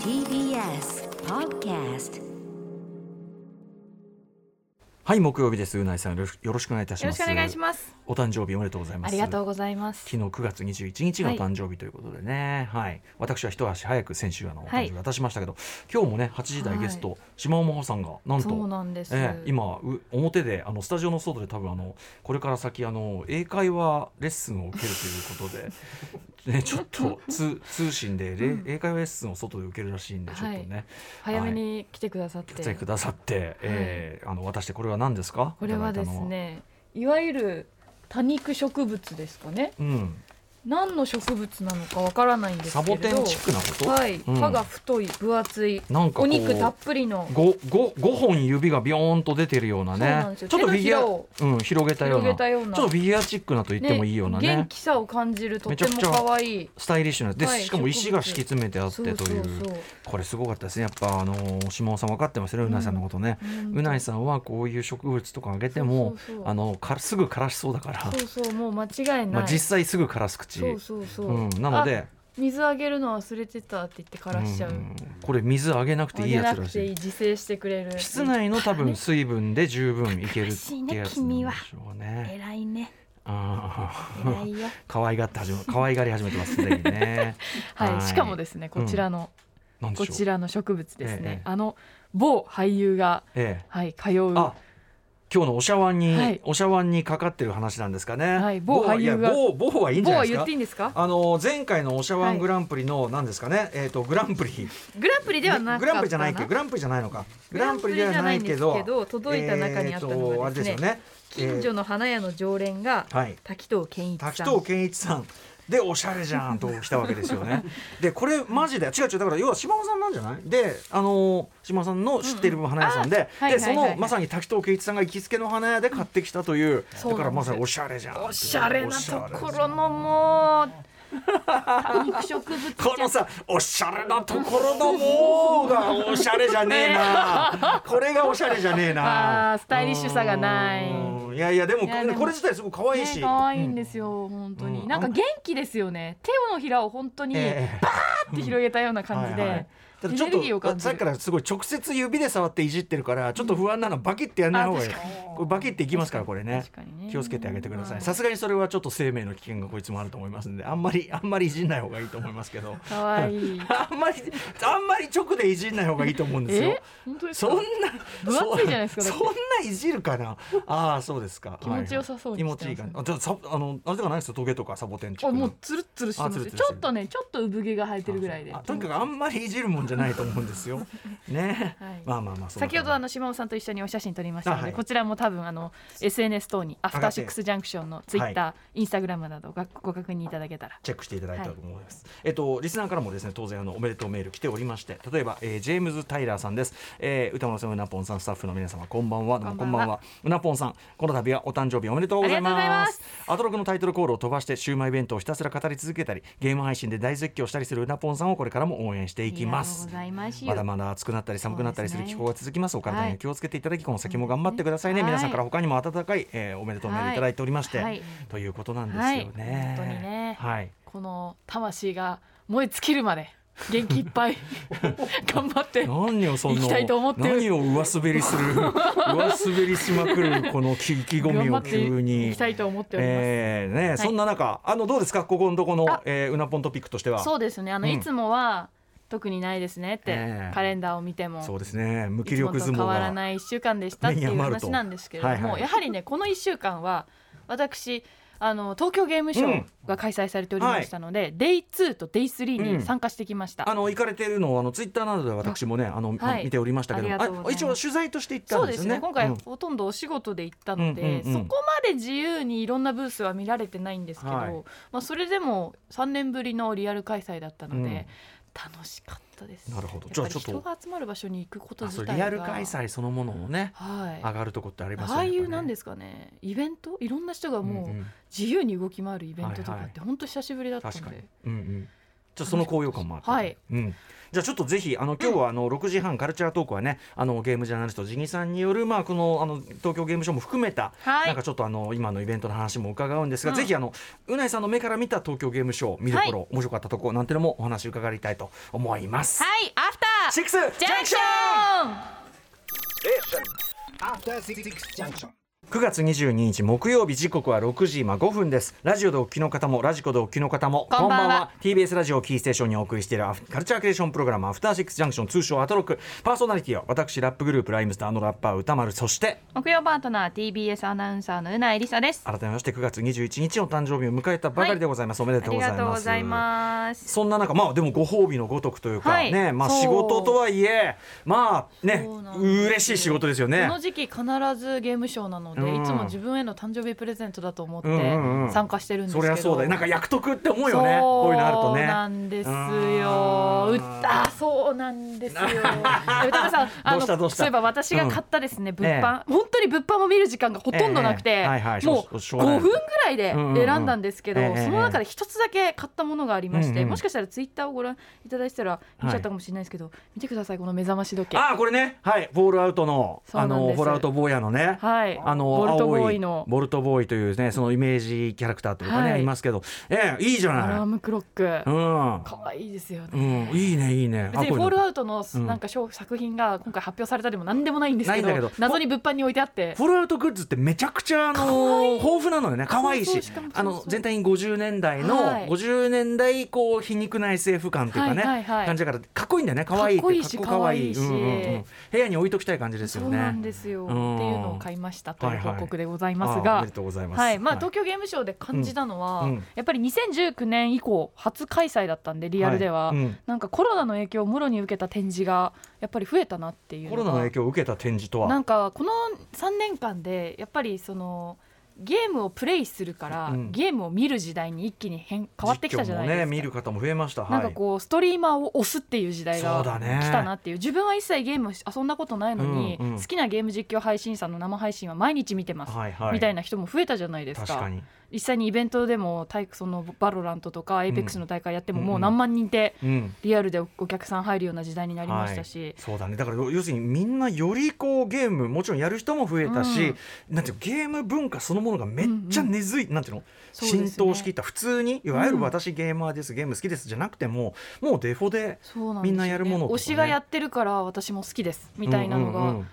TBS Podcast はい木曜日です。うないさんよろしくお願いいたします。よろしくお願いします。お誕生日おめでとうございます。ありがとうございます。昨日9月21日がお誕生日ということでね、はい。私は一足早く先週あのお誕生日渡しましたけど、今日もね8時台ゲスト、島尾真帆さんがなんとそうなんです。ええ今う表であのスタジオの外で多分あのこれから先あの英会話レッスンを受けるということで、ね、ちょっと通通信でれ、英会話レッスンを外で受けるらしいんでちょっとね、早めに来てくださって。来てくださって、えーあの渡してこれは何ですか？これはですね、いわゆる多肉植物ですかね。うん、何の植物なのかわからないんですサけれど。ボテンチックなこと、はい、うん。葉が太い分厚いなんかお肉たっぷりの。ごご5本指がビヨーンと出てるようなそうなんねですよ。ちょっとフィギュア、うん、広げたような。ちょっとフィギュアチックなと言ってもいいようなね。元気さを感じるとても可愛い。スタイリッシュな。で、はいしかも石が敷き詰めてあってという。これすごかったですね。やっぱあの島尾さん分かってますよねうないさんのことね、うないさんはこういう植物とかあげてもあのかすぐ枯らしそうだから。そうそうもう間違いない、まあ、実際すぐ枯らす口そうそうそう、うん、なので。あ水あげるの忘れてたって言って枯らしちゃう、んこれ水あげなくていいやつらしい。自生してくれる。室内の多分水分で十分いけるってやつなんでしょうね。偉いねああ、可愛がって始め可愛がり始めてますすでにね。はい、しかもですねこちらの、なんこちらの植物ですね、ええ。あの某俳優がええ、はい通うあ、今日のお茶碗に、はい。お茶碗にかかってる話なんですかね。はい。某俳優が。某某はいいんじゃないですか。某は言っていい。んですか？あの前回のお茶はい碗グランプリの何ですかね、えっ、とグランプリ。グランプリではなグランプリじゃないけどグランプリじゃないのか。グランプリではないけどけど届いた中にあったのがですね。れですよね。近所の花屋の常連がえーはい。滝藤健一さん。滝藤健一さんでおしゃれじゃんと来たわけですよね。でこれマジで違う違うだから要は島尾さんなんじゃない？であの島尾さんの知ってる花屋さんで、うんうん。あでそのまさに滝藤健一さんが行きつけの花屋で買ってきたという、そうだからまさにおしゃれじゃんおしゃれなところのもう多肉植物このさおしゃれなところのもうがおしゃれじゃねえな。これがおしゃれじゃねえな。スタイリッシュさがない。うん。いやいやでもこれ自体すごく可愛いし、ね可愛いんですよ、本当に、うん。なんか元気ですよね。手のひらを本当にええ。バーって広げたような感じで、はいはいただちょっとさっきからすごい直接指で触っていじってるからちょっと不安なのバキってやんない方がいい。これバキっていきますからこれね。ね。気をつけてあげてくださはいいさすがにそれはちょっと生命の危険がこいつもあると思いますんであんまりあんまりいじんない方がいいと思いますけど。あんまりあんまり直でいじんない方がいいと思うんですよ。そんな分厚いじゃないですかそそんないじるかな？ああそうですか。気持ちよさそうに気持ちいいかなあじゃあさあのあれとかないですよトゲとかサボテンチッもうツルッツルしてますちょっとねちょっと産毛が生えてるぐらいで。あとにかくあんまりいじるもんじゃないと思うんですよ ね、はいまあまあまあ先ほどあの島尾さんと一緒にお写真撮りましたので、あはいこちらも多分あの SNS 等にアフターシックスジャンクションのツイッター、はインスタグラムなどごご確認いただけたらチェックしていただいたと思います。えっとリスナーからもですね当然あのおめでとうメール来ておりまして、例えば、えー、ジェームズタイラーさんです。えー、歌丸さんうなぽんさんスタッフの皆様こんばんは。こんばんは。うなぽんさんこの度はお誕生日おめでとうございます。ありがとうございますアトロクのタイトルコールを飛ばしてシウマイ弁当をひたすら語り続けたり、ゲーム配信で大絶叫したりするうなぽんさんをこれからも応援していきます。ます。まだまだ暑くなったり寒くなったりする気候が続きます。お体に気をつけていただき、この先も頑張ってくださいね。はい皆さんから他にも温かい、えー、おめでとうメールい。ただいておりまして、はい。ということなんですよはい。ね。本当にねはい。この魂が燃え尽きるまで元気いっぱい 頑張って何をその行きたいと思ってる。何を上滑りする上滑りしまくるこの意気込みを急に。いきたいと思っております、えーね、い。そんな中あのどうですか？ここのとこのあ、えー、うなぽんトピックとしては。そうですね。あの、うん。いつもは特にないですねって、ええ。カレンダーを見ても。そうですね。無気力相撲変わらがない1週間でしたっていう話なんですけれども、はいはいやはりねこの1週間は私あの東京ゲームショウが開催されておりましたので、デイ2とデイ3に参加してきました、あの行かれているのをあのツイッターなどで私もねあの、はい。見ておりましたけど一応取材として行ったそんですすね。今回うん。ほとんどお仕事で行ったので、うんうんうんそこまで自由にいろんなブースは見られてないんですけど、はい。まあ、それでも3年ぶりのリアル開催だったので、うん楽しかったです。なるほど。じゃあちょっと人が集まる場所に行くことあ自体リアル開催そのものもねはい上がるとこってありますよねああいうなんですかね。イベント？いろんな人がもんう自由に動き回るイベントとかはいはい。って本当久しぶりだったので、確かに、うんうん、ちょっとその高揚感もあって、はい。うん、じゃあちょっとぜひあの今日はあの6時半カルチャートークはねあのゲームジャーナリストジギさんによるまあこのあの東京ゲームショウも含めた、はい。なんかちょっとあの今のイベントの話も伺うんですが、うん。ぜひあのうないさんの目から見た東京ゲームショウ見どころ、面白かったところなんてのもお話伺いたいと思います。はいアフターシックスジャンクション！After Six Junction. 9月22日木曜日時刻は6時今5分です。ラジオでお聞きの方もラジコでお聞きの方もこんばんは。TBS ラジオをキーステーションにお送りしているカルチャークリエーションプログラムアフターシックスジャンクション通称アトロック。パーソナリティは私ラップグループライムスターのラッパー歌丸そして木曜パートナー TBS アナウンサーのうないりさです。改めまして9月21日お誕生日を迎えたばかりでございます、おめでありとうございます。がとうございます。そんな中まあでもご褒美のごとくというか、はいねまあ仕事とはいえまあね嬉しい仕事ですよね。この時期必ずゲームショーなので、うん。いつも自分への誕生日プレゼントだと思ってうんうんうん。参加してるんですけど、そりゃそうだよ。なんか役得って思うよね。こういうのあるとね。そうなんですよ。うん。うあそうなんですよ。で歌川さん、あのそういえば私が買ったですね、ん。物販、本当に物販も見る時間がほとんどなくて、ええ。はいはい。もうしょしょうがない5分ぐらいで選んだんですけど、うんうんうんええ。その中で一つだけ買ったものがありまして、うんうん。もしかしたらツイッターをご覧いただいてたら見ちゃったかもしれないですけど、見てくださいこの目覚まし時計。ああこれね。はい。フォールアウトのあのフォールアウト坊やのね。はい。あのボルトボー青イの。ボルトボーイというねそのイメージキャラクターというかね、はい。い、ますけど。ええいいじゃアラーないムクロック。うん。可愛いですよね。うんいいねいいね。別にフォールアウトのうん。なんか商作品が今回発表されたでも何でもないんですけどないんだけど謎に物販に置いてあって。フォールアウトグッズってめちゃくちゃあの豊富なのよね可愛いし。そうそうしあの全体に50年代の、はい。50年代こう皮肉な SF 感というかね、はいはいはい。感じだからかっこいいんだよね。可愛いってかっこいいしかっこいい。し。うんうんうん。部屋に置いときたい感じですよね。そうなんですよ、うんっていうのを買いましたという報告でございますが、はい。まあ、東京ゲームショウで感じたのは、うん。うん。やっぱり2019年以降初開催だったんでリアルでは、はいうん。なんかコロナの影響をもろに受けた展示がやっぱり増えたなっていうコロナの影響を受けた展示とは？なんかこの3年間でやっぱりそのゲームをプレイするから、うん。ゲームを見る時代に一気に変変わってきたじゃないですか。実況もね見る方も増えました。なんかはいこうストリーマーを推すっていう時代が来たなっていう。自分は一切ゲーム遊んだことないのに、うんうん。好きなゲーム実況配信者の生配信は毎日見てます、はいはい。みたいな人も増えたじゃないですか。確かに実際にイベントでも体その VALORANT とか Apex の大会やってもうんもう何万人ってうん。リアルでお客さん入るような時代になりましたし、そうだね。だから要するにみんなよりこうゲームもちろんやる人も増えたし、なんていうのゲーム文化そのものがめっちゃ根付い、なんていうの浸透しきった普通にいわゆる私ゲーマーです、ゲーム好きですじゃなくてももうデフォでみんなやるものとかね。推しがやってるから私も好きですみたいなのが、うんうんうん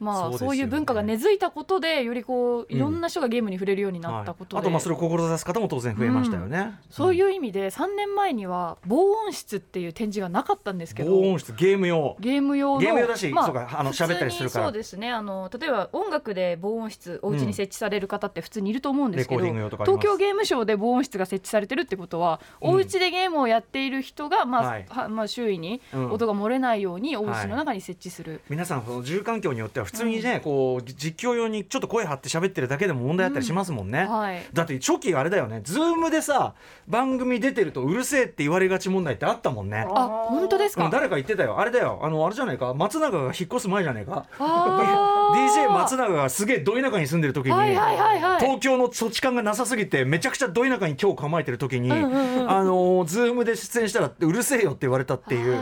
まあね。そういう文化が根付いたことでよりこういろんな人がゲームに触れるようになったことで、はい、あとまあそれを志す方も当然増えましたよね、そういう意味で3年前には防音室っていう展示がなかったんですけど防音室ゲーム用。ゲーム用のゲーム用だしまそうかあの喋ったりするから。そうですね。あの例えば音楽で防音室お家に設置される方って普通にいると思うんですけど、東京ゲームショウで防音室が設置されてるってことは、うん。お家でゲームをやっている人が、まあはい。はまあ、周囲にうん。音が漏れないようにお家の中に設置する、皆さんその住環境によっては普通にね、こう実況用にちょっと声張って喋ってるだけでも問題あったりしますもんね、はい。だって初期あれだよね。ズームでさ番組出てるとうるせえって言われがち問題ってあったもんね。あ本当ですか、うん誰か言ってたよ。あれだよ。あのあれじゃないか。松永が引っ越す前じゃないか。DJ 松永がすげえど田舎に住んでる時に、はいはいはいはい。東京の土地勘がなさすぎてめちゃくちゃど田舎に居を構えてる時に、うんうんうんあのズームで出演したらうるせえよって言われたっていう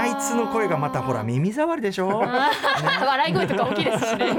あいつの声がまたほら耳障りでしょ？笑い声とか大きいですしね。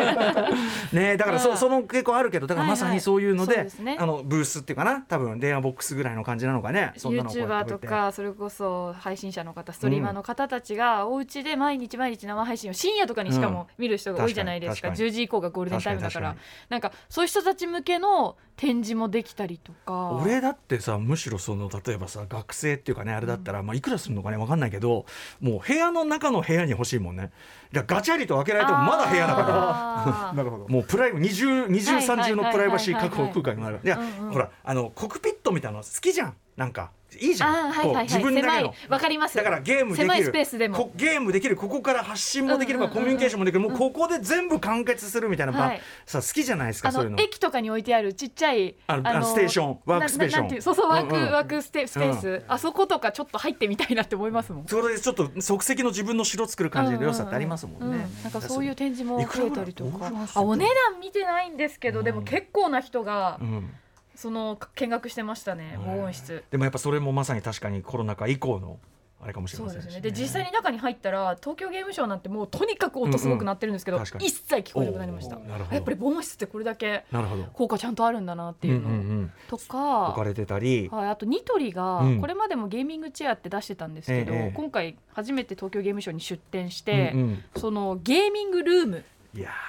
ねだからそその結構あるけどだからまさにそういうので,、はいはいですね。あのブースっていうかな？多分電話ボックスぐらいの感じなのかね？そんなの YouTuber とかそれこそ配信者の方ストリーマーの方たちがお家で毎日毎日生配信を深夜とかにしかも見る人が多いじゃないですか,、確かに10時以降がゴールデンタイムだから。なんかそういう人たち向けの展示もできたりとか。俺だってさむしろその例えばさ学生っていうかねあれだったら、まあ、いくらするのかね分かんないけどもう部屋の中の部屋に欲しいもんねだからガチャリと開けられてもまだ部屋だから。なるほど。もうプライ二重二重はい三重のプライバシー確保空間になる。いや、うんうんほらあのコックピットみたいなの好きじゃん。なんかいいじゃん。はいはいはい。自分だけの。わかります。だからゲームできる。狭いスペースでも。こゲームできる。ここから発信もできるか、うんうんコミュニケーションもできる。もうここで全部完結するみたいな、はい。さ好きじゃないですかあそういうの。の駅とかに置いてあるちっちゃいあのステーションワークステーション。そうそうワーク、うんうん。ワークステスペース、あそことかちょっと入ってみたいなって思いますもん。それでちょっと即席の自分の城作る感じの良さってありますもんね。うんなんかそういう展示も増えたりとか。あお値段見てないんですけど、でも結構な人がうんその見学してましたね防音室。でもやっぱそれもまさに確かにコロナ禍以降のあれかもしれそうませんしですね。で実際に中に入ったら東京ゲームショウなんてもうとにかく音すごくなってるんですけど、うんうん一切聞こえなくなりました。おーなるほど。やっぱり防音室ってこれだけ効果ちゃんとあるんだなっていうの、んんん。と置かかれてたり。はい、あとニトリがうん。これまでもゲーミングチェアって出してたんですけど、ええ今回初めて東京ゲームショウに出展して、うんうんそのゲーミングルーム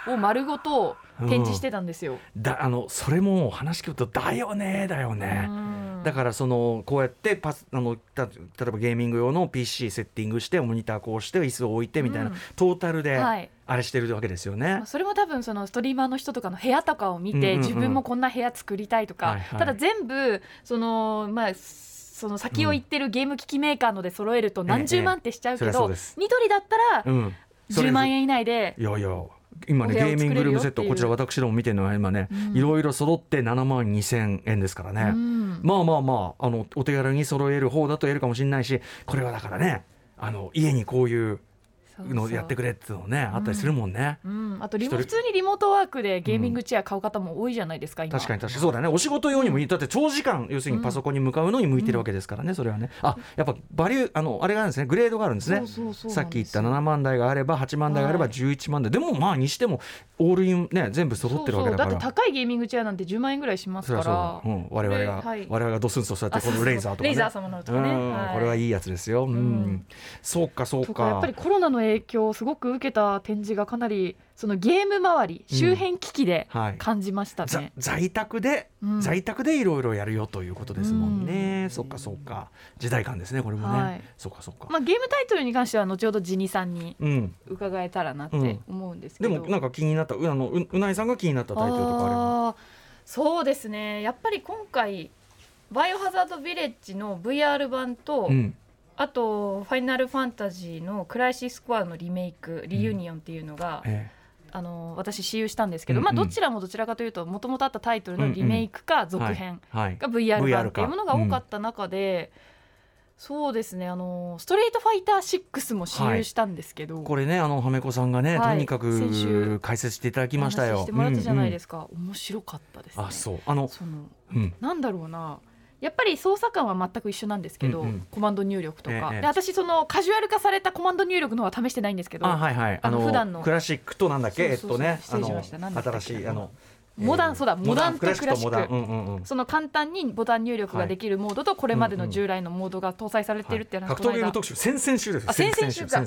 を丸ごと展示してたんですよ。ーだあのそれも話聞くとだよねだよね、うん。だからそのこうやってパスあのた例えばゲーミング用の PC セッティングしてモニターこうして椅子を置いてみたいな、うん。トータルではい。あれしてるわけですよね。まあそれも多分そのストリーマーの人とかの部屋とかを見て、うんうんうん。自分もこんな部屋作りたいとか、はいはい。ただ全部そのまあその先を行ってるゲーム機器メーカーので揃えると何十万ってしちゃうけど、です。ニトリだったらうん、それ10万円以内でいやいや今ねゲーミングルームセットこちら私ども見てるのは今ね、うん。いろいろ揃って7万2千円ですからね、うん。まあまあまああのお手軽に揃える方だと言えるかもしれないしこれはだからねあの家にこういうのやってくれっていうのねあったりするもんね。うん、あとリモ一人普通にリモートワークでゲーミングチェア買う方も多いじゃないですか、今。確かに確かにそうだね。お仕事用にもいい。だって長時間要するにパソコンに向かうのに向いてるわけですからね、それはね。あやっぱバリューあのあれがあるんですね。グレードがあるんですね。さっき言ったなんですよ。7万台があれば8万台があればはい。11万台、でもまあにしてもオールインね全部揃ってるわけだから。そうそう。だって高いゲーミングチェアなんて10万円ぐらいしますから。そうん、我々が、はい。我々がドスンとそうやってこのレイザーとかね。レイザー様のとかね、うん。はい。これはいいやつですよ、うん。ん。そうかそうかやっぱりコロナの影響をすごく受けた展示がかなりそのゲーム周りうん周辺機器ではい。感じましたざね。在宅で、うん。在宅でいろいろやるよということですもんね、うん。そっかそっか。時代感ですねこれもね、はい。そっかそっか、まあ、ゲームタイトルに関しては後ほどジニさんにうん。伺えたらなってうん。思うんですけど、でもなんか気になったうあのううないさんが気になったタイトルとかあればそうですね。やっぱり今回バイオハザードビレッジの VR 版と、うんあと「ファイナルファンタジー」の「クライシスコア」のリメイク「リユニオン」っていうのが、えあの私私有したんですけど、うんうん。まあ、どちらもどちらかというともともとあったタイトルのリメイクか続編えはい。が VR 版っていうものが多かった中で、そうですねあのストリートファイター6も私有したんですけど、これねあのはめこさんがね、はい。とにか先週く解説していただきましたよ。ししてもらったじゃないですか。か、面白かったですね。あそう。あのそのうん。なんだろうなやっぱり操作感は全く一緒なんですけど、うんうん。コマンド入力とか、ええで私そのカジュアル化されたコマンド入力の方は試してないんですけどあはいはい。あの普段の。クラシックとなんだっけ？えっとねしました。あの新しいあのモダンそうだ。モダンとクラシックシック。うんうんうん。その簡単にボタン入力ができるモードとこれまでの従来のモードが搭載されているっていう話格闘ゲーム特集。先々週です先々週か。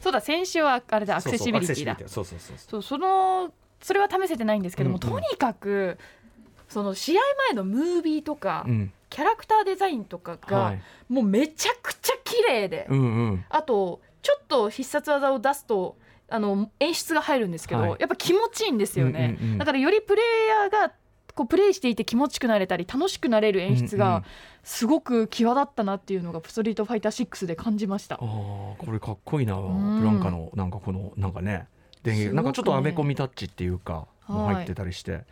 そうだ先週はあれだ。アクセシビリティだそうそうそうそう。そうそのそれは試せてないんですけども、うんうん。とにかくその試合前のムービーとか、うん。キャラクターデザインとかが、はい。もうめちゃくちゃ綺麗で、うんうん。あとちょっと必殺技を出すとあの演出が入るんですけど、はい。やっぱ気持ちいいんですよね、うんうんうんだからよりプレイヤーがこうプレイしていて気持ちよくなれたり楽しくなれる演出うんうん。がすごく際立ったなっていうのがストリートファイター6で感じました。あ。ーこれかっこいいな、んブランカのなんかこのなんかね。電すごくね。源なんかちょっとアメコミタッチっていうか、も入ってたりして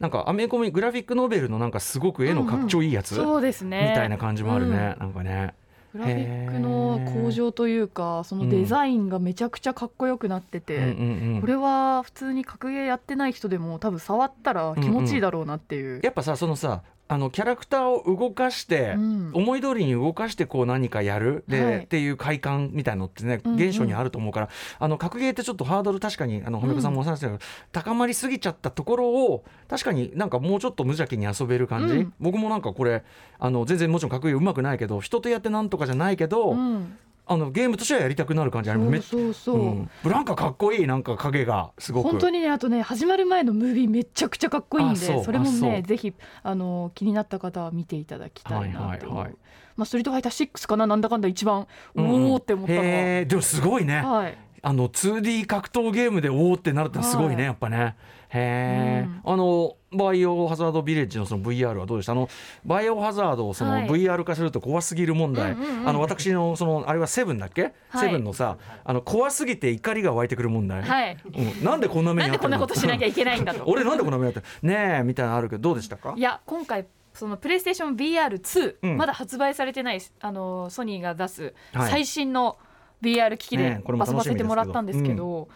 なんかアメコミグラフィックノベルのなんかすごく絵のかっちょいいやつ、そうですね。みたいな感じもあるね、なんかね。グラフィックの向上というかそのデザインがめちゃくちゃかっこよくなってて、うんうんうんこれは普通に格ゲーやってない人でも多分触ったら気持ちいいだろうなっていう。やっぱさそのさあのキャラクターを動かして、うん。思い通りに動かしてこう何かやる。で、はい。っていう快感みたいのってねうんうん。現象にあると思うから、あの格ゲーってちょっとハードル確かにあの褒め子さんもおっしゃってたけど、高まりすぎちゃったところを確かになんかもうちょっと無邪気に遊べる感じ、うん。僕もなんかこれあの全然もちろん格ゲーうまくないけど人とやってなんとかじゃないけど、うんあのゲームとしてはやりたくなる感じあります。そうそうそう、うん。ブランカかっこいいなんか影がすごく。本当にねあとね始まる前のムービーめちゃくちゃかっこいいんでそれもねぜひあの気になった方は見ていただきたいなって思う、はいはい。はいまあ、ストリートファイター6かななんだかんだ一番、おおって思ったのは、でもすごいね、はい、あの 2D 格闘ゲームでおおってなるってすごいね、はい。やっぱね。へえ、うん。あのバイオハザードビレッジのその VR はどうでした？あのバイオハザードをそのはい。VR 化すると怖すぎる問題、うんうんうんあの私のそのあれはセブンだっけ、はい。セブンのさあの怖すぎて怒りが湧いてくる問題、はい、うん、なんでこんな目なんでこんなにあったのことしなきゃいけないんだと。俺なんでこんな目にあった？のねえみたいなのあるけどどうでしたか？いや今回そのプレイステーション VR2、うん。まだ発売されてないあのソニーが出すはい。最新の VR 機器で遊ばせてもらったんですけど、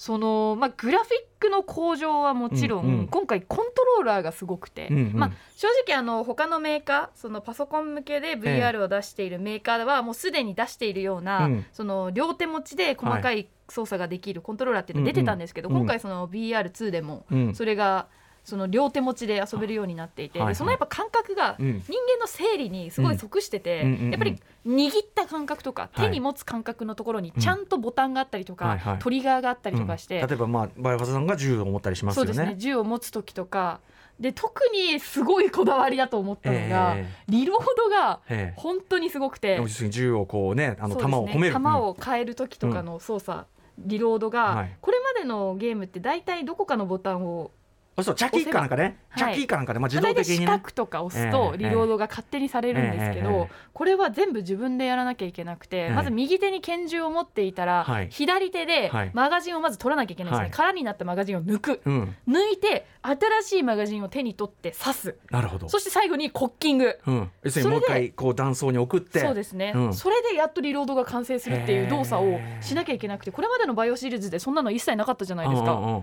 そのまあグラフィックの向上はもちろん、うん。うん今回コントローラーがすごくて、うんうん。まあ正直あの他のメーカーそのパソコン向けで VR を出しているメーカーはもうすでに出しているような、うん。その両手持ちで細かい操作ができるコントローラーっていうのが出てたんですけど、うんうん。今回その VR2 でもうん。それがその両手持ちで遊べるようになっていて、はいはい。でそのやっぱ感覚がうん。人間の生理にすごい即してて、うんうんうんうん。やっぱり握った感覚とか、はい。手に持つ感覚のところにちゃんとボタンがあったりとか、はいはい。トリガーがあったりとかして、うん。例えばまあバイオハザードさんが銃を持ったりしますよね。そうですね銃を持つ時とかで特にすごいこだわりだと思ったのが、えリロードがええ。本当にすごくて。要するに銃をこうねあの弾を込める。弾を変える時とかの操作、リロードが、はい。これまでのゲームって大体どこかのボタンをあそうチャキーかなんかね。チはい。ャキーかなんかでまあ自動的にね。角とか押すとええリロードが勝手にされるんですけど、これは全部自分でやらなきゃいけなくて、えまず右手に拳銃を持っていたら、はい。左手ではい。マガジンをまず取らなきゃいけないんですね、はい。空になったマガジンを抜く。うん。抜いて新しいマガジンを手に取って刺す。なるほど。そして最後にコッキング。うん。要するにもう一回こう断層に送って。そうですね、うん。それでやっとリロードが完成するっていう動作をしなきゃいけなくてこれまでのバイオシリーズでそんなの一切なかったじゃないですか、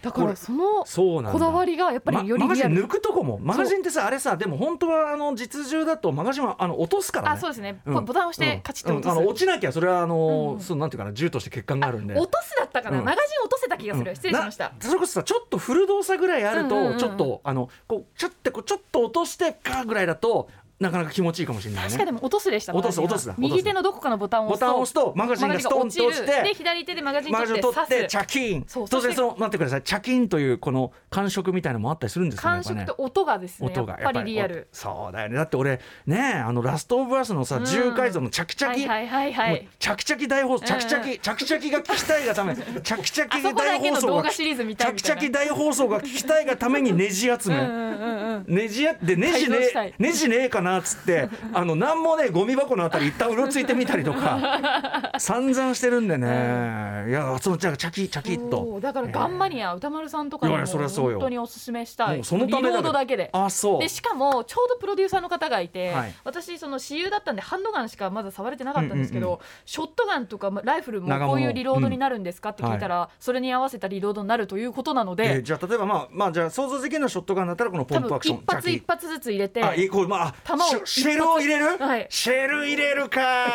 だからそのこだわりがやっぱりよりマガジン抜くとこも。マガジンってさあれさでも本当はあの実銃だとマガジンはあの落とすからね。あそうですね、ボタンを押してカチッと落とす、うん。あの落ちなきゃそれはあの、うなんていうかな銃として欠陥があるんで。落とすだったかな、うん。マガジン落とせた気がする、うん。失礼しました。なそれこそさちょっとフル動作ぐらいあると、ちょっとあのこうちょっとこうちょっと落としてかぐらいだとなかなか気持ちいいかもしれないね。確かでも落とすでした落とす落とす右手のどこかのボタンをボ押すとタンを押すとマガジンがストンと落ちてるで左手でマガジン取ってチャキン。そう当然その待ってください。チャキンというこの感触みたいなのもあったりするんですかね感触と音がですね音がやっぱりリアル。そうだよね。だって俺ねあのラストオブアスのさうん。重改造のチャキチャキ、はいはいはいはもういチャキチャキ大放送チャキチャキ、うんチャキチャキが聞きたいがためチャキチャキ大放送がチャキチャキ大放送が聞きたいがためにネジ集め、うんうんうんうんネジやでネジねネジねえかなっつってあのなんもねゴミ箱のあたり一旦うろついてみたりとか散々してるんでね、いやそのじゃあチャキチャキっと。だからガンマニア歌丸さんとかにいも本当におすすめしたい。そのためリロードだけで。あそう。でしかもちょうどプロデューサーの方がいて、はい。私その私有だったんでハンドガンしかまだ触れてなかったんですけど、うんうんショットガンとかライフルもこういうリロードになるんですかって聞いたら、それに合わせたリロードになるということなのえで、ーじゃあ例えばまあまあじゃあ想像できるのはショットガンだったらこのポンプアクション一発一発ずつ入れて。あいいこうまあ弾をシシェルを入れる、はい。シェル入れるか。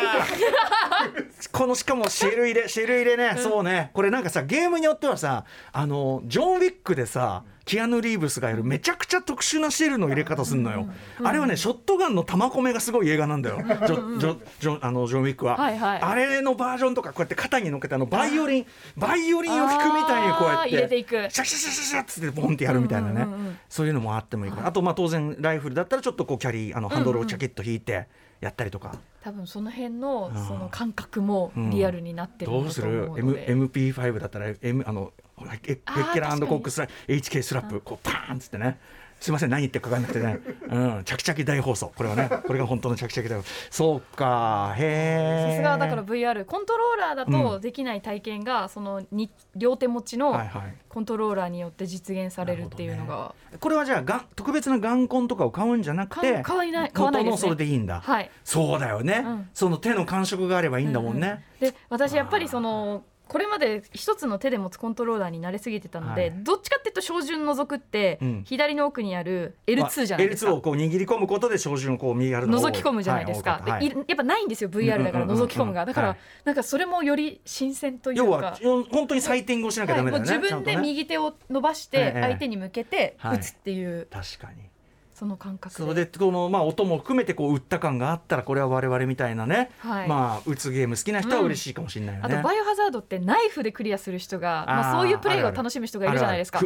このしかもシェル入れシェル入れね、そうね。これなんかさゲームによってはさあのジョン・ウィックでさキアヌ・リーブスがやるめちゃくちゃ特殊なシェルの入れ方すんのよ、あれはねショットガンの弾込めがすごい映画なんだよ。ジョジョジョあのジョン・ウィックは、はいはい。あれのバージョンとかこうやって肩に乗っけてあのバイオリンバイオリンを弾くみたいにこうやって。入れていく。シャシャシャシャシャっつってボンってやるみたいなね、うんうんうん。うんそういうのもあってもいいから。あとまあ当然ライフルだったらちょっとこうキャリーあのハンドルをチャキッと引いてやったりとか、多分その辺のうん。その感覚もリアルになってるんだとどうする？M で。MP5 だったら、M、あのヘッケラコックスラ HK スラップこうパーンっつってね。すいません何言ってるか分かんなくてね、うん、チャキチャキ大放送。これはねこれが本当のチャキチャキ大放送。そうかへえさすがだから VR コントローラーだとできない体験がそのに両手持ちのはいはい。コントローラーによって実現されるっていうのが、これはじゃあがん特別な眼根とかを買うんじゃなくて買わない買わないですね。それでいいんだ、はい。そうだよね、うん。その手の感触があればいいんだもんね、で私やっぱりそのこれまで一つの手で持つコントローラーに慣れすぎてたので、はい。どっちかっていうと照準除くって、うん。左の奥にある L2 じゃないですか、まあ L2 をこう握り込むことで照準をこう右側の方を覗き込むじゃないですか、はいやっぱないんですよ VR だから覗き込むが。だから、はい。なんかそれもより新鮮というか。要はよ本当にサイティングをしなきゃダメだよね、はい、自分で右手を伸ばしてええ。相手に向けてはい打つっていう。確かにその感覚で。このまあ音も含めてこう打った感があったらこれは我々みたいなね、はい。まあ打つゲーム好きな人は嬉しいかもしれないよね、あとバイオハザードってナイフでクリアする人がまあ、そういうプレイを楽しむ人がいるじゃないですか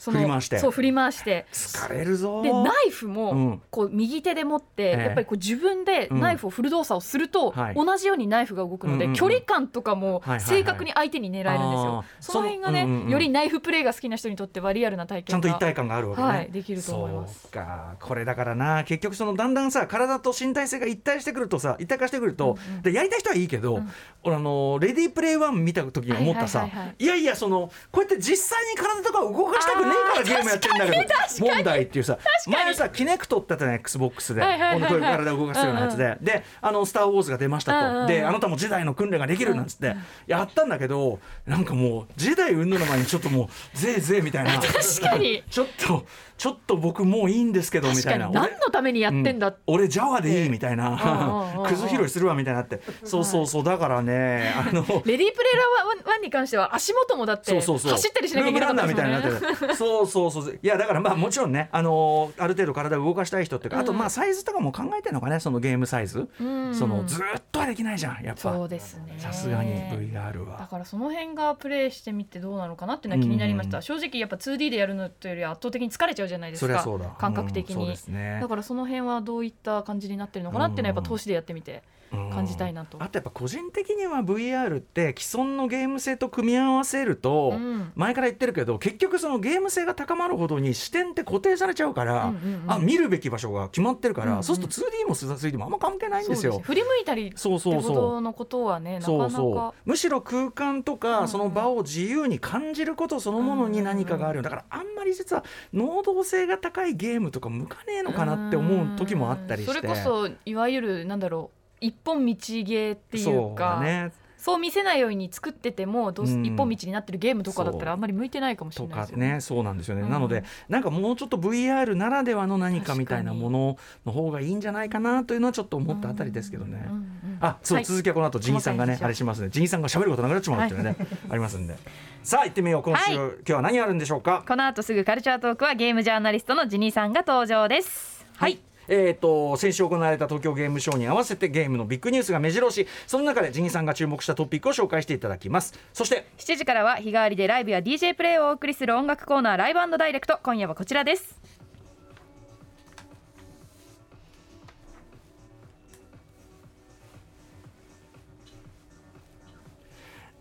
振り回して。そう振り回して。疲れるぞ。でナイフうもん。こう右手で持って、ええ。やっぱりこう自分でナイフを振る動作をすると、はい。同じようにナイフが動くので、距離感とかも正確に相手に狙えるんですよ、その辺がね、よりナイフプレイが好きな人にとってはリアルな体験がちゃんと一体感があるわけね、はいできると思います。そうか。これだからな。結局そのだんだんさ体と身体性が一体してくるとさ一体化してくると、でやりたい人はいいけど、うん。俺あのレディープレイワン見た時に思ったさ、いやいやそのこうやって実際に体とか動かしたくねねえからゲームやってんだけど問題っていうさ前さキネクトってあったね XBOX で、はいはいはいはい。この体を動かすようなやつで、であの「スター・ウォーズ」が出ましたと、であなたもジェダイの訓練ができるなんつって、やったんだけどなんかもうジェダイ云々の前にちょっともうぜいぜいみたいな。確かに。ちょっとちょっと僕もういいんですけどみたいな。何のためにやってんだ俺ジャワでいいみたいな。くず拾いするわみたいになって。そうそうそう。だからねあのレディープレイヤー1に関しては足元もだってそうそうそう。走ったりしなきゃいけなかったルームラそうそうそう。いやだからまあもちろんねあのある程度体を動かしたい人っていうか、あとまあサイズとかも考えてるのかねそのゲームサイズ、うん。そのずっとはできないじゃんやっぱ。そうですね。さすがに VR だは。からその辺がプレイしてみてどうなのかなっていうのは気になりました、うん。正直やっぱ 2D でやるのというよりは圧倒的に疲れちゃうじゃないですか。感覚的に、ね。だからその辺はどういった感じになってるのかなっていうのはやっぱ投資でやってみて。うん感じたいなと、あとやっぱ個人的には VR って既存のゲーム性と組み合わせると、うん。前から言ってるけど結局そのゲーム性が高まるほどに視点って固定されちゃうから、うんうんうん。あ見るべき場所が決まってるから、うんうん。そうすると 2D も 3D もあんま関係ないんですよ。振り向いたりってそうそうそうほどのことはねなかなかそう。そうむしろ空間とうんかその場を自由に感じることそのものに何かがあるよだからあんまり実は能動性が高いゲームとか向かねえのかなって思う時もあったりして。それこそいわゆるなんだろう一本道ゲーっていうそうかだね。そう見せないように作っててもどうすうん。一本道になってるゲームとかだったらあんまり向いてないかもしれないですよね。ねそうなんですよね、うん。なのでなんかもうちょっと VR ならではの何かみたいなものの方がいいんじゃないかなというのはちょっと思ったあたりですけどね。うんうんあそう、はい。続きはこの後ジニさんがねあれしますね。ジニさんが喋ることなくなっちまうっていうね、ありますんで。さあ行ってみよう。今週、はい。今日は何あるんでしょうか？この後すぐカルチャートークはゲームジャーナリストのジニーさんが登場です。はい。えー、と先週行われた東京ゲームショウに合わせてゲームのビッグニュースが目白押し。その中でジニさんが注目したトピックを紹介していただきます。そして7時からは日替わりでライブや DJ プレイをお送りする音楽コーナーライブダイレクト。今夜はこちらです。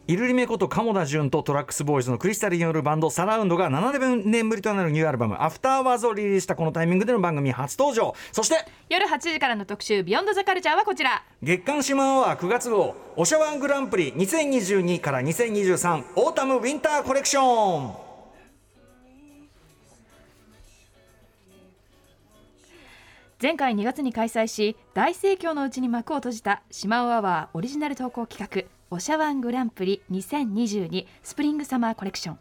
イルリメこと鴨田純とトラックスボーイズのクリスタルによるバンドサラウンドが7年ぶりとなるニューアルバム「アフターワーズ」をリリースしたこのタイミングでの番組初登場。そして夜8時からの特集ビヨンドザカルチャーはこちら。月刊シマオアワー9月号おしゃワングランプリ2022から2023オータムウィンターコレクション。前回2月に開催し大盛況のうちに幕を閉じたシマオアワーオリジナル投稿企画おしゃワングランプリ2022スプリングサマーコレクション。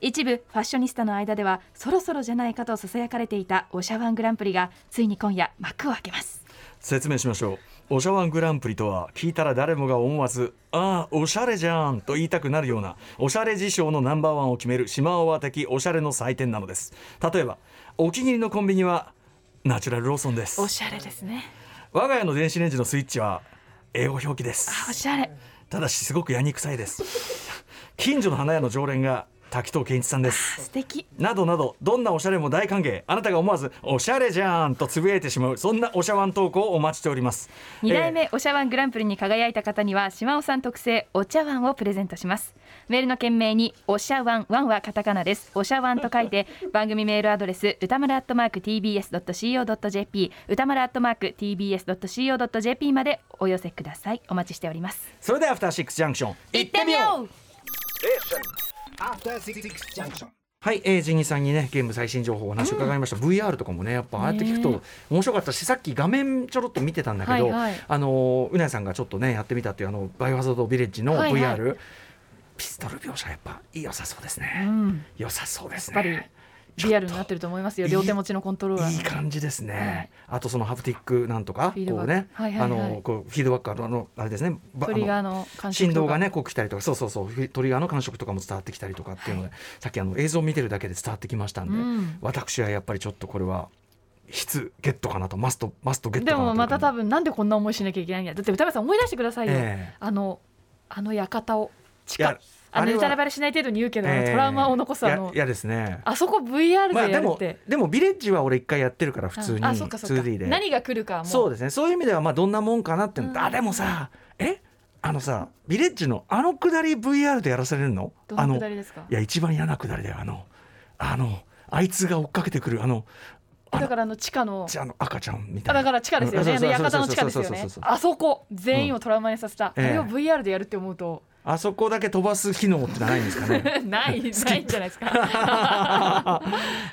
一部ファッショニスタの間ではそろそろじゃないかとささやかれていたおしゃワングランプリがついに今夜幕を開けます。説明しましょう。おしゃワングランプリとは聞いたら誰もが思わず「ああおしゃれじゃん」と言いたくなるようなおしゃれ事象のナンバーワンを決めるシマアワー的おしゃれの祭典なのです。例えばお気に入りのコンビニはナチュラルローソンです。おしゃれですね。我が家の電子レンジのスイッチは英語表記です。おしゃれただしすごくやにくさいです。近所の花屋の常連が滝藤健一さんです。素敵。などなどどんなおしゃれも大歓迎。あなたが思わずおしゃれじゃんとつぶやいてしまうそんなおしゃワン投稿をお待ちしております。2代目お茶碗グランプリに輝いた方には島尾さん特製お茶碗をプレゼントします。メールの件名におしゃワンワンはカタカナです。おしゃワンと書いて 番組メールアドレス歌丸アットマーク tbs.co.jp 歌丸アットマーク tbs.co.jp までお寄せください。お待ちしております。それではアフターシックスジャンクション行ってみよう.はい、えー、ジニーさんにねゲーム最新情報お話を伺いました、VR とかもねやっぱああやって聞くと面白かったしさっき画面ちょろっと見てたんだけど、はいはい。あのうなやさんがちょっとねやってみたっていうあのバイオハザードビレッジの VR、はいはい。ピストル描写やっぱ良さそうですね、うん。良さそうですねリアルになってると思いますよ。両手持ちのコントローラーの。いい感じですね、はい。あとそのハプティックなんとかこうね、はいはいはい。あのこうフィードバックあのあれですね。ばトリガーあのの感触振動がねこう来たりとかそうそうそう。トリガーの感触とかも伝わってきたりとかっていうので、さっきあの映像を見てるだけで伝わってきましたんで、うん。私はやっぱりちょっとこれは質ゲットかなと。マストマストゲットでもまた多分分なんでこんな思いしなきゃいけないんだだって歌丸さん思い出してくださいよ、ええ。あのあの館を地下あのネタバレしない程度に言うけど、あのトラウマを残すあのいやですね。あそこ VR まあでやるって、でもビレッジは俺一回やってるから普通にあそっかそっか。2D で。何が来るかもう。そうですね。そういう意味ではまあどんなもんかなってあでもさえ？あのさビレッジのあのくだり VR でやらされるの？どのいや一番嫌なくだりだよ。あのあのあいつが追っかけてくるあのだからあの地下の赤ちゃんみたいな。あだから地下ですよね。あの館の地下ですよね。あそこ全員をトラウマにさせた、うんあれをええ VR でやるって思うとあそこだけ飛ばす機能ってないんですかね？ないないんじゃないですか？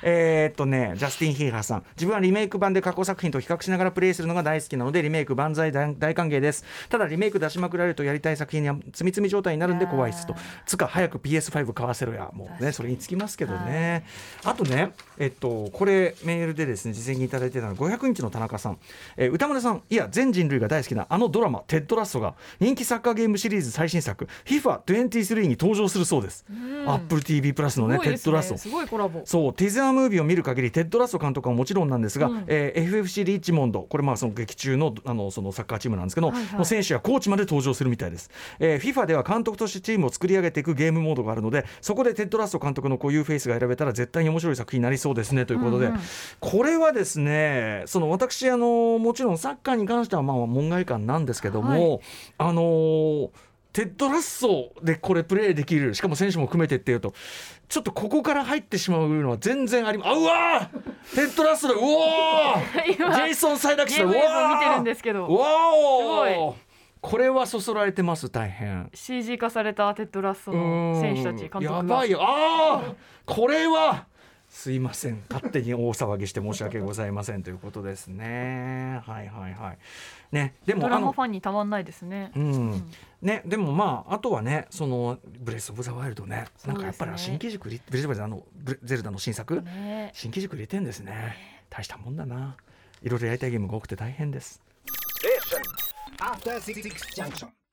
えーっとねジャスティン・ヒーハーさん。自分はリメイク版で過去作品と比較しながらプレイするのが大好きなのでリメイク万歳大大歓迎です。ただリメイク出しまくられるとやりたい作品には積み積み状態になるんで怖いですと。つか早く PS5 買わせろや。もうねそれに尽きますけどね。あとねえっとこれメールでですね事前にいただいてたのは500日の田中さん、えー宇多丸さんいや全人類が大好きなあのドラマ「テッド・ラッソ」が人気サッカーゲームシリーズ最新作 FIFA23 に登場するそうです、Apple TV プラスのねすごいですテッド・ラッソ。ねすごいコラボ。そうティザームービーを見る限りテッド・ラッソ監督はもちろんなんですが、うん。えー AFC リッチモンド。これまあその劇中のあのそのサッカーチームなんですけど、はいはい。の選手やコーチまで登場するみたいです、えー FIFA では監督としてチームを作り上げていくゲームモードがあるのでそこでテッド・ラッソ監督のこういうフェイスが選べたら絶対に面白い作品になりそうですねということで、うんうんこれはですねその私あのもちろんサッカーに関してはまあ門外漢なんですけども、あのーテッドラッソでこれプレーできる。しかも選手も含めてっていうと。ちょっとここから入ってしまうのは全然ありまあうわー！テッドラッソだ。うおー！今ジェイソン・サダイキスゲーム映像見てるんですけうど。わこれはそそられてます大変。CG 化されたテッドラッソの選手たち監督が。やばいよ。ああこれはすいません。勝手に大騒ぎして申し訳ございませんということですね。はいはいはい。ねでもドラマファンにたまんないですね。うんね、でもまああとはねそのブレス・オブ・ザ・ワイルドね。ねなんかやっぱり新機軸ブレス・オブ・ザ・あのゼルダの新作、ね。新機軸入れてんですね。大したもんだな。いろいろやりたいゲームが多くて大変です。After Six Junction.